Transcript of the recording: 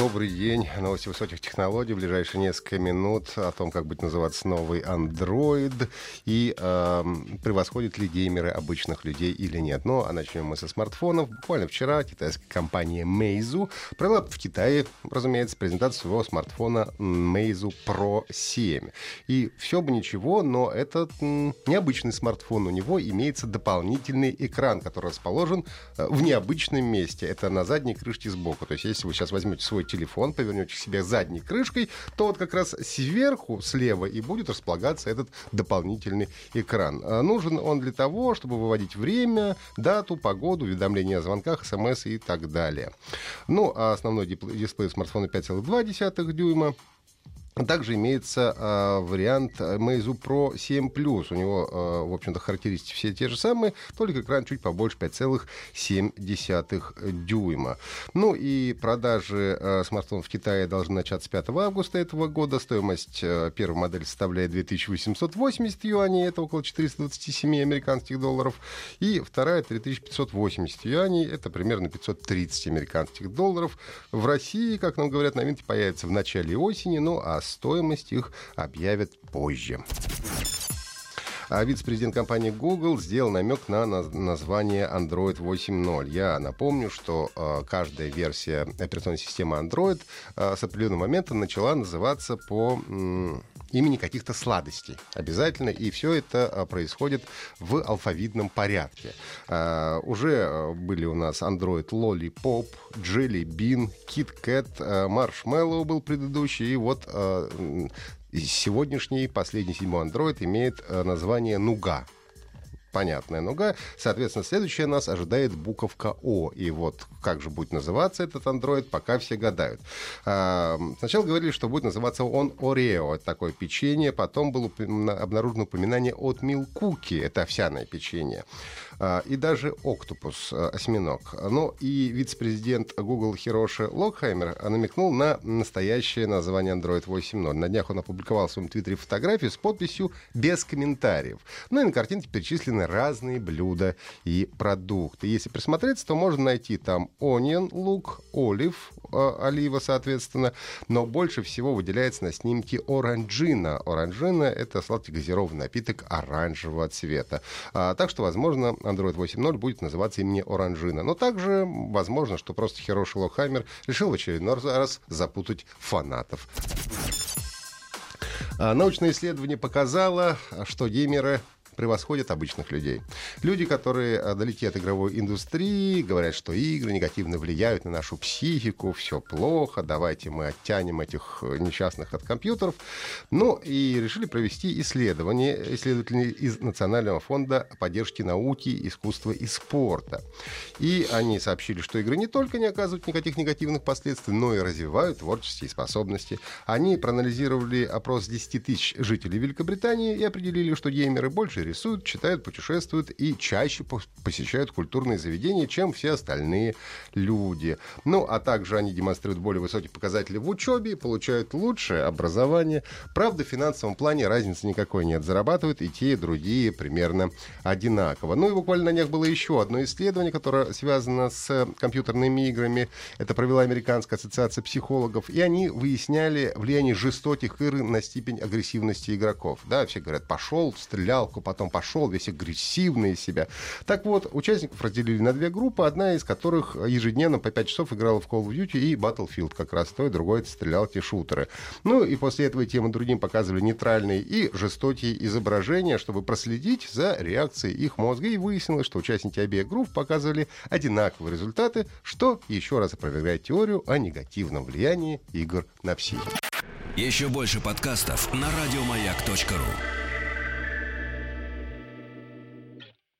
Добрый день. Новости высоких технологий. В ближайшие несколько минут о том, как будет называться новый Android и э, превосходят ли геймеры обычных людей или нет. Но а начнем мы со смартфонов. Буквально вчера китайская компания Meizu провела в Китае, разумеется, презентацию своего смартфона Meizu Pro 7. И все бы ничего, но этот м, необычный смартфон. У него имеется дополнительный экран, который расположен э, в необычном месте. Это на задней крышке сбоку. То есть, если вы сейчас возьмете свой телефон, повернете к себе задней крышкой, то вот как раз сверху, слева и будет располагаться этот дополнительный экран. А Нужен он для того, чтобы выводить время, дату, погоду, уведомления о звонках, смс и так далее. Ну, а основной дисплей смартфона 5,2 дюйма. Также имеется э, вариант Meizu Pro 7 Plus. У него, э, в общем-то, характеристики все те же самые, только экран чуть побольше 5,7 дюйма. Ну и продажи э, смартфонов в Китае должны начаться 5 августа этого года. Стоимость э, первой модели составляет 2880 юаней, это около 427 американских долларов. И вторая 3580 юаней, это примерно 530 американских долларов. В России, как нам говорят, новинки появятся в начале осени, ну а стоимость их объявят позже. А вице-президент компании Google сделал намек на наз- название Android 8.0. Я напомню, что э, каждая версия операционной системы Android э, с определенного момента начала называться по м, имени каких-то сладостей обязательно, и все это э, происходит в алфавитном порядке. Э, уже э, были у нас Android Lollipop, Jelly Bean, Kit Kat, э, Marshmallow был предыдущий, и вот сегодняшний, последний седьмой Android имеет название Нуга. Понятная нуга. Соответственно, следующая нас ожидает буковка О. И вот как же будет называться этот Android, пока все гадают. А, сначала говорили, что будет называться он Орео. Это такое печенье. Потом было обнаружено упоминание от Милкуки. Это овсяное печенье. А, и даже Октопус, э, осьминог. Ну и вице-президент Google Хироши Локхаймер намекнул на настоящее название Android 8.0. На днях он опубликовал в своем твиттере фотографию с подписью «Без комментариев». Ну и на картинке перечислены разные блюда и продукты. Если присмотреться, то можно найти там onion, лук, олив, э, олива, соответственно. Но больше всего выделяется на снимке оранжина. Оранжина — это сладкий газированный напиток оранжевого цвета. А, так что, возможно, Android 8.0 будет называться имени Оранжина. Но также возможно, что просто Хироши Локхаймер решил в очередной раз запутать фанатов. А, Научное исследование показало, что геймеры превосходят обычных людей. Люди, которые а, далеки от игровой индустрии, говорят, что игры негативно влияют на нашу психику, все плохо, давайте мы оттянем этих э, несчастных от компьютеров. Ну и решили провести исследование, исследователи из Национального фонда поддержки науки, искусства и спорта. И они сообщили, что игры не только не оказывают никаких негативных последствий, но и развивают творческие способности. Они проанализировали опрос 10 тысяч жителей Великобритании и определили, что геймеры больше рисуют, читают, путешествуют и чаще пос- посещают культурные заведения, чем все остальные люди. Ну, а также они демонстрируют более высокие показатели в учебе, получают лучшее образование. Правда, в финансовом плане разницы никакой нет. Зарабатывают и те, и другие примерно одинаково. Ну и буквально на днях было еще одно исследование, которое связано с э, компьютерными играми. Это провела Американская ассоциация психологов. И они выясняли влияние жестоких игр на степень агрессивности игроков. Да, все говорят, пошел стрелялку, потом пошел весь агрессивный из себя. Так вот, участников разделили на две группы, одна из которых ежедневно по 5 часов играла в Call of Duty и Battlefield, как раз то и другое это стрелялки шутеры. Ну и после этого тем и другим показывали нейтральные и жестокие изображения, чтобы проследить за реакцией их мозга. И выяснилось, что участники обеих групп показывали одинаковые результаты, что еще раз опровергает теорию о негативном влиянии игр на психику. Еще больше подкастов на радиомаяк.ру.